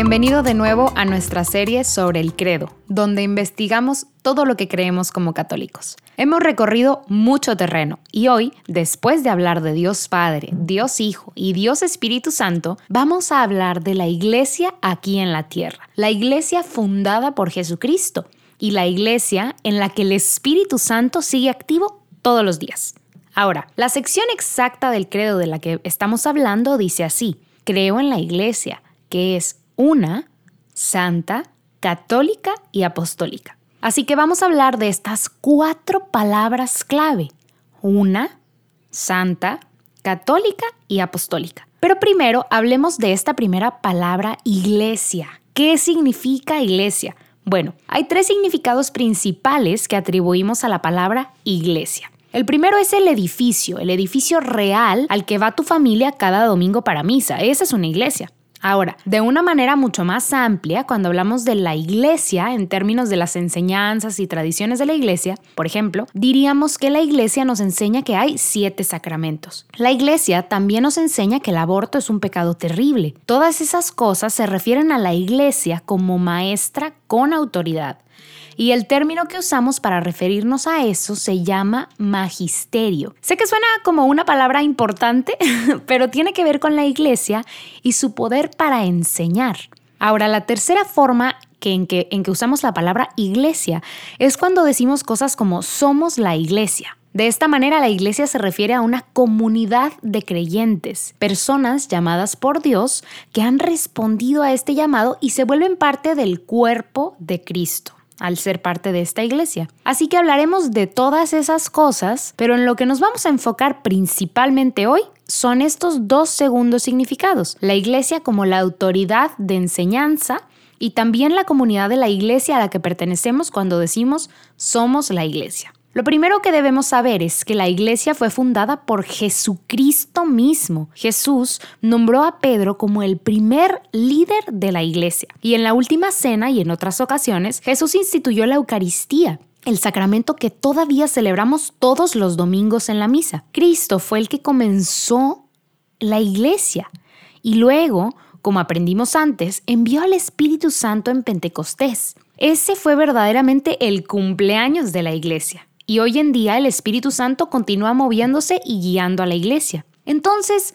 Bienvenido de nuevo a nuestra serie sobre el credo, donde investigamos todo lo que creemos como católicos. Hemos recorrido mucho terreno y hoy, después de hablar de Dios Padre, Dios Hijo y Dios Espíritu Santo, vamos a hablar de la iglesia aquí en la tierra, la iglesia fundada por Jesucristo y la iglesia en la que el Espíritu Santo sigue activo todos los días. Ahora, la sección exacta del credo de la que estamos hablando dice así, creo en la iglesia, que es una, santa, católica y apostólica. Así que vamos a hablar de estas cuatro palabras clave. Una, santa, católica y apostólica. Pero primero hablemos de esta primera palabra iglesia. ¿Qué significa iglesia? Bueno, hay tres significados principales que atribuimos a la palabra iglesia. El primero es el edificio, el edificio real al que va tu familia cada domingo para misa. Esa es una iglesia. Ahora, de una manera mucho más amplia, cuando hablamos de la iglesia en términos de las enseñanzas y tradiciones de la iglesia, por ejemplo, diríamos que la iglesia nos enseña que hay siete sacramentos. La iglesia también nos enseña que el aborto es un pecado terrible. Todas esas cosas se refieren a la iglesia como maestra con autoridad. Y el término que usamos para referirnos a eso se llama magisterio. Sé que suena como una palabra importante, pero tiene que ver con la iglesia y su poder para enseñar. Ahora, la tercera forma que en, que, en que usamos la palabra iglesia es cuando decimos cosas como somos la iglesia. De esta manera la iglesia se refiere a una comunidad de creyentes, personas llamadas por Dios que han respondido a este llamado y se vuelven parte del cuerpo de Cristo al ser parte de esta iglesia. Así que hablaremos de todas esas cosas, pero en lo que nos vamos a enfocar principalmente hoy son estos dos segundos significados. La iglesia como la autoridad de enseñanza y también la comunidad de la iglesia a la que pertenecemos cuando decimos somos la iglesia. Lo primero que debemos saber es que la iglesia fue fundada por Jesucristo mismo. Jesús nombró a Pedro como el primer líder de la iglesia. Y en la última cena y en otras ocasiones, Jesús instituyó la Eucaristía, el sacramento que todavía celebramos todos los domingos en la misa. Cristo fue el que comenzó la iglesia y luego, como aprendimos antes, envió al Espíritu Santo en Pentecostés. Ese fue verdaderamente el cumpleaños de la iglesia y hoy en día el Espíritu Santo continúa moviéndose y guiando a la iglesia. Entonces,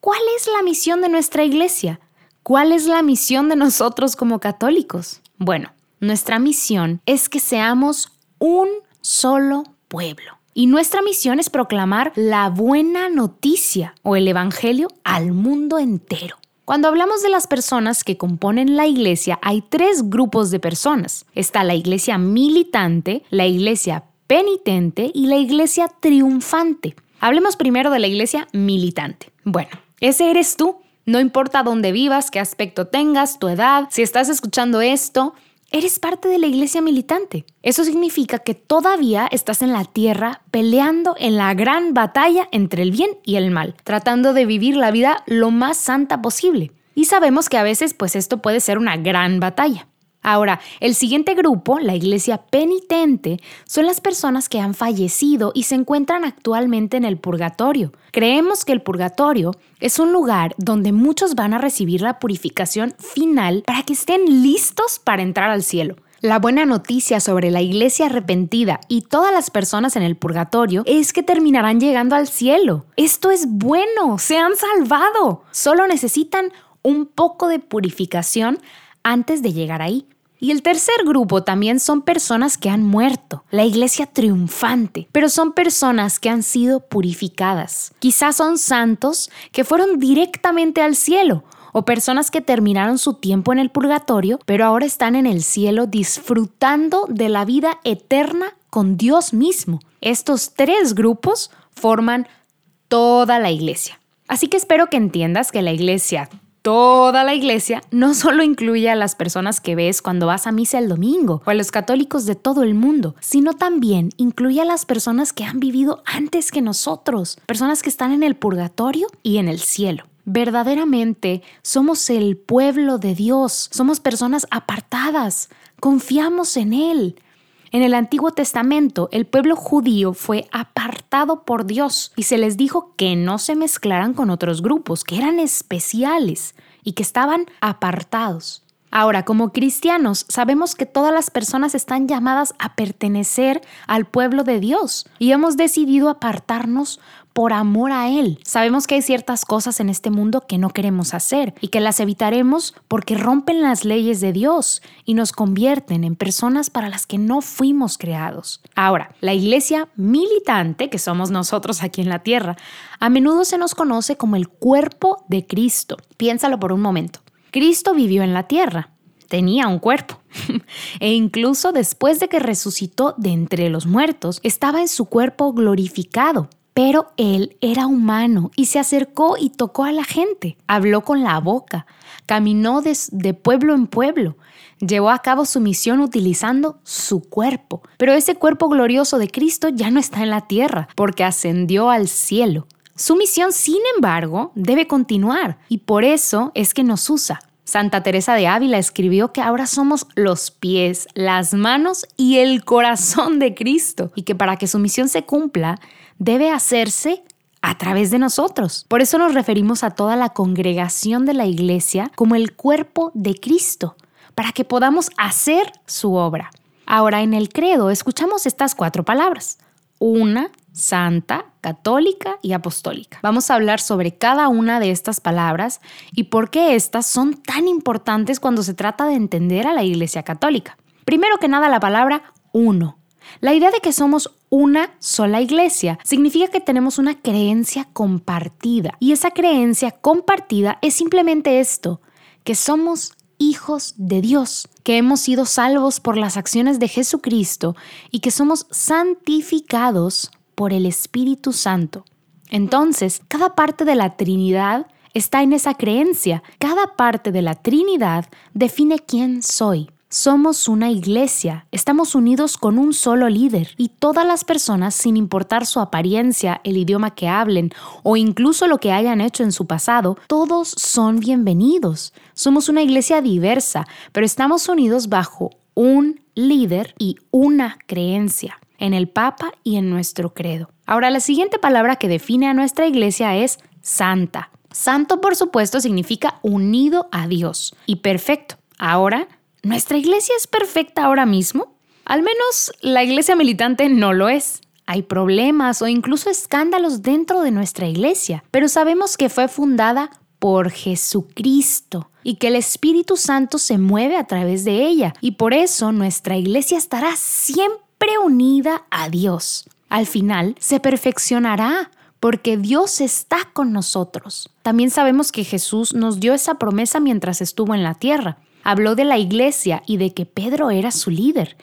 ¿cuál es la misión de nuestra iglesia? ¿Cuál es la misión de nosotros como católicos? Bueno, nuestra misión es que seamos un solo pueblo. Y nuestra misión es proclamar la buena noticia o el Evangelio al mundo entero. Cuando hablamos de las personas que componen la iglesia, hay tres grupos de personas. Está la iglesia militante, la iglesia penitente y la iglesia triunfante. Hablemos primero de la iglesia militante. Bueno, ese eres tú. No importa dónde vivas, qué aspecto tengas, tu edad, si estás escuchando esto, eres parte de la iglesia militante. Eso significa que todavía estás en la tierra peleando en la gran batalla entre el bien y el mal, tratando de vivir la vida lo más santa posible. Y sabemos que a veces pues esto puede ser una gran batalla. Ahora, el siguiente grupo, la iglesia penitente, son las personas que han fallecido y se encuentran actualmente en el purgatorio. Creemos que el purgatorio es un lugar donde muchos van a recibir la purificación final para que estén listos para entrar al cielo. La buena noticia sobre la iglesia arrepentida y todas las personas en el purgatorio es que terminarán llegando al cielo. Esto es bueno, se han salvado. Solo necesitan un poco de purificación antes de llegar ahí. Y el tercer grupo también son personas que han muerto, la iglesia triunfante, pero son personas que han sido purificadas. Quizás son santos que fueron directamente al cielo o personas que terminaron su tiempo en el purgatorio, pero ahora están en el cielo disfrutando de la vida eterna con Dios mismo. Estos tres grupos forman toda la iglesia. Así que espero que entiendas que la iglesia Toda la iglesia no solo incluye a las personas que ves cuando vas a misa el domingo o a los católicos de todo el mundo, sino también incluye a las personas que han vivido antes que nosotros, personas que están en el purgatorio y en el cielo. Verdaderamente somos el pueblo de Dios, somos personas apartadas, confiamos en Él. En el Antiguo Testamento, el pueblo judío fue apartado por Dios y se les dijo que no se mezclaran con otros grupos, que eran especiales y que estaban apartados. Ahora, como cristianos, sabemos que todas las personas están llamadas a pertenecer al pueblo de Dios y hemos decidido apartarnos por amor a Él. Sabemos que hay ciertas cosas en este mundo que no queremos hacer y que las evitaremos porque rompen las leyes de Dios y nos convierten en personas para las que no fuimos creados. Ahora, la iglesia militante, que somos nosotros aquí en la tierra, a menudo se nos conoce como el cuerpo de Cristo. Piénsalo por un momento. Cristo vivió en la tierra, tenía un cuerpo. e incluso después de que resucitó de entre los muertos, estaba en su cuerpo glorificado. Pero él era humano y se acercó y tocó a la gente, habló con la boca, caminó de, pueblo en pueblo, llevó a cabo su misión utilizando su cuerpo. Pero ese cuerpo glorioso de Cristo ya no está en la tierra, porque ascendió al cielo. Su misión, sin embargo, debe continuar y por eso es que nos usa. Santa Teresa de Ávila escribió que ahora somos los pies, las manos y el corazón de Cristo y que para que su misión se cumpla debe hacerse a través de nosotros. Por eso nos referimos a toda la congregación de la iglesia como el cuerpo de Cristo, para que podamos hacer su obra. Ahora en el credo escuchamos estas cuatro palabras. Una, santa, católica y apostólica. Vamos a hablar sobre cada una de estas palabras y por qué estas son tan importantes cuando se trata de entender a la Iglesia Católica. Primero que nada, la palabra uno. La idea de que somos una sola iglesia significa que tenemos una creencia compartida y esa creencia compartida es simplemente esto, que somos hijos de Dios, que hemos sido salvos por las acciones de Jesucristo y que somos santificados por el Espíritu Santo. Entonces, cada parte de la Trinidad está en esa creencia. Cada parte de la Trinidad define quién soy. Somos una iglesia, estamos unidos con un solo líder y todas las personas, sin importar su apariencia, el idioma que hablen o incluso lo que hayan hecho en su pasado, todos son bienvenidos. Somos una iglesia diversa, pero estamos unidos bajo un líder y una creencia en el Papa y en nuestro credo. Ahora, la siguiente palabra que define a nuestra iglesia es santa. Santo, por supuesto, significa unido a Dios y perfecto. Ahora, ¿nuestra iglesia es perfecta ahora mismo? Al menos la iglesia militante no lo es. Hay problemas o incluso escándalos dentro de nuestra iglesia, pero sabemos que fue fundada por Jesucristo y que el Espíritu Santo se mueve a través de ella y por eso nuestra iglesia estará siempre unida a Dios. Al final se perfeccionará porque Dios está con nosotros. También sabemos que Jesús nos dio esa promesa mientras estuvo en la tierra. Habló de la iglesia y de que Pedro era su líder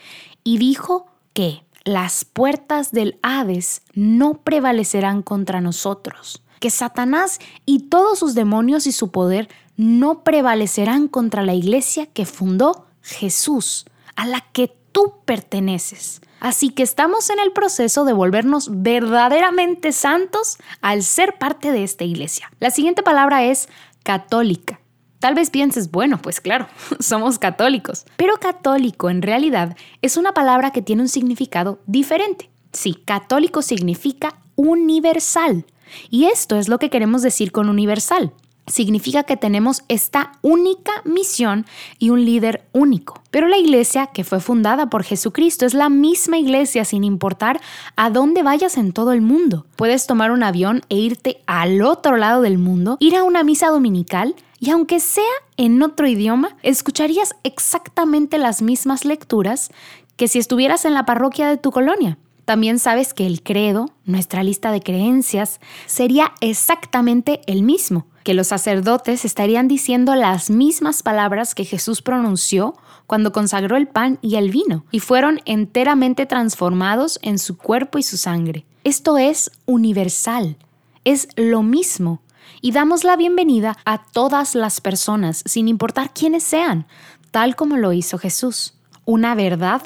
y dijo que las puertas del Hades no prevalecerán contra nosotros, que Satanás y todos sus demonios y su poder no prevalecerán contra la iglesia que fundó Jesús, a la que tú perteneces. Así que estamos en el proceso de volvernos verdaderamente santos al ser parte de esta iglesia. La siguiente palabra es católica. Tal vez pienses, bueno, pues claro, somos católicos. Pero católico en realidad es una palabra que tiene un significado diferente. Sí, católico significa universal. Y esto es lo que queremos decir con universal significa que tenemos esta única misión y un líder único. Pero la iglesia que fue fundada por Jesucristo es la misma iglesia sin importar a dónde vayas en todo el mundo. Puedes tomar un avión e irte al otro lado del mundo, ir a una misa dominical y aunque sea en otro idioma, escucharías exactamente las mismas lecturas que si estuvieras en la parroquia de tu colonia. También sabes que el credo, nuestra lista de creencias, sería exactamente el mismo que los sacerdotes estarían diciendo las mismas palabras que Jesús pronunció cuando consagró el pan y el vino, y fueron enteramente transformados en su cuerpo y su sangre. Esto es universal, es lo mismo, y damos la bienvenida a todas las personas, sin importar quiénes sean, tal como lo hizo Jesús. Una verdad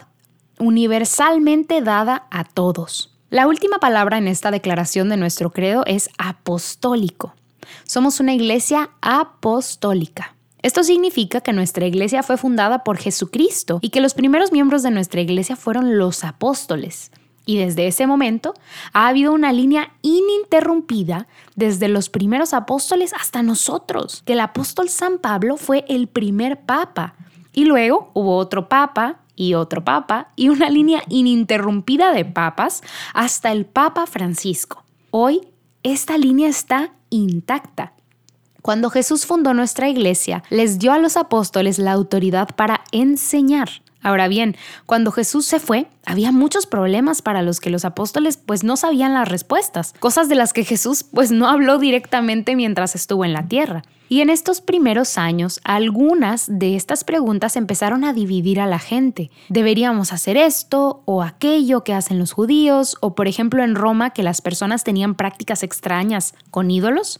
universalmente dada a todos. La última palabra en esta declaración de nuestro credo es apostólico. Somos una iglesia apostólica. Esto significa que nuestra iglesia fue fundada por Jesucristo y que los primeros miembros de nuestra iglesia fueron los apóstoles. Y desde ese momento ha habido una línea ininterrumpida desde los primeros apóstoles hasta nosotros, que el apóstol San Pablo fue el primer papa. Y luego hubo otro papa y otro papa y una línea ininterrumpida de papas hasta el Papa Francisco. Hoy esta línea está intacta cuando Jesús fundó nuestra iglesia, les dio a los apóstoles la autoridad para enseñar. Ahora bien, cuando Jesús se fue, había muchos problemas para los que los apóstoles pues no sabían las respuestas, cosas de las que Jesús pues no habló directamente mientras estuvo en la tierra. Y en estos primeros años, algunas de estas preguntas empezaron a dividir a la gente. ¿Deberíamos hacer esto o aquello que hacen los judíos? O por ejemplo en Roma que las personas tenían prácticas extrañas con ídolos.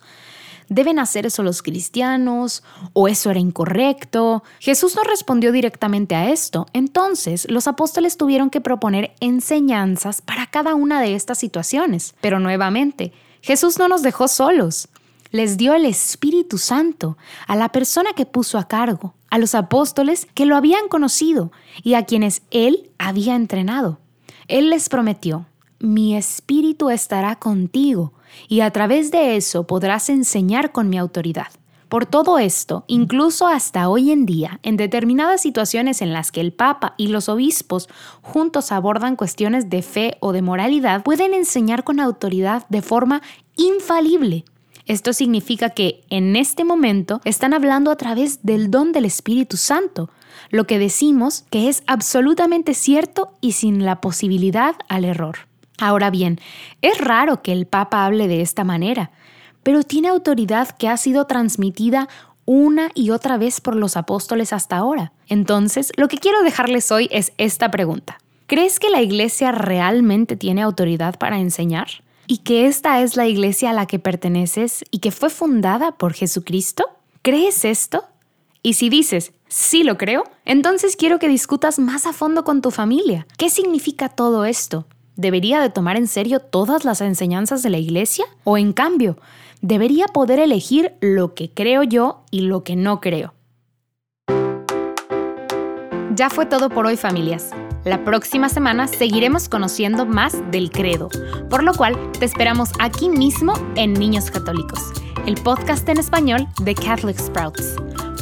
¿Deben hacer eso los cristianos? ¿O eso era incorrecto? Jesús no respondió directamente a esto. Entonces, los apóstoles tuvieron que proponer enseñanzas para cada una de estas situaciones. Pero nuevamente, Jesús no nos dejó solos. Les dio el Espíritu Santo a la persona que puso a cargo, a los apóstoles que lo habían conocido y a quienes Él había entrenado. Él les prometió, mi espíritu estará contigo y a través de eso podrás enseñar con mi autoridad. Por todo esto, incluso hasta hoy en día, en determinadas situaciones en las que el Papa y los obispos juntos abordan cuestiones de fe o de moralidad, pueden enseñar con autoridad de forma infalible. Esto significa que en este momento están hablando a través del don del Espíritu Santo, lo que decimos que es absolutamente cierto y sin la posibilidad al error. Ahora bien, es raro que el Papa hable de esta manera, pero tiene autoridad que ha sido transmitida una y otra vez por los apóstoles hasta ahora. Entonces, lo que quiero dejarles hoy es esta pregunta. ¿Crees que la iglesia realmente tiene autoridad para enseñar? ¿Y que esta es la iglesia a la que perteneces y que fue fundada por Jesucristo? ¿Crees esto? Y si dices, sí lo creo, entonces quiero que discutas más a fondo con tu familia. ¿Qué significa todo esto? ¿Debería de tomar en serio todas las enseñanzas de la iglesia? ¿O en cambio, debería poder elegir lo que creo yo y lo que no creo? Ya fue todo por hoy familias. La próxima semana seguiremos conociendo más del credo, por lo cual te esperamos aquí mismo en Niños Católicos, el podcast en español de Catholic Sprouts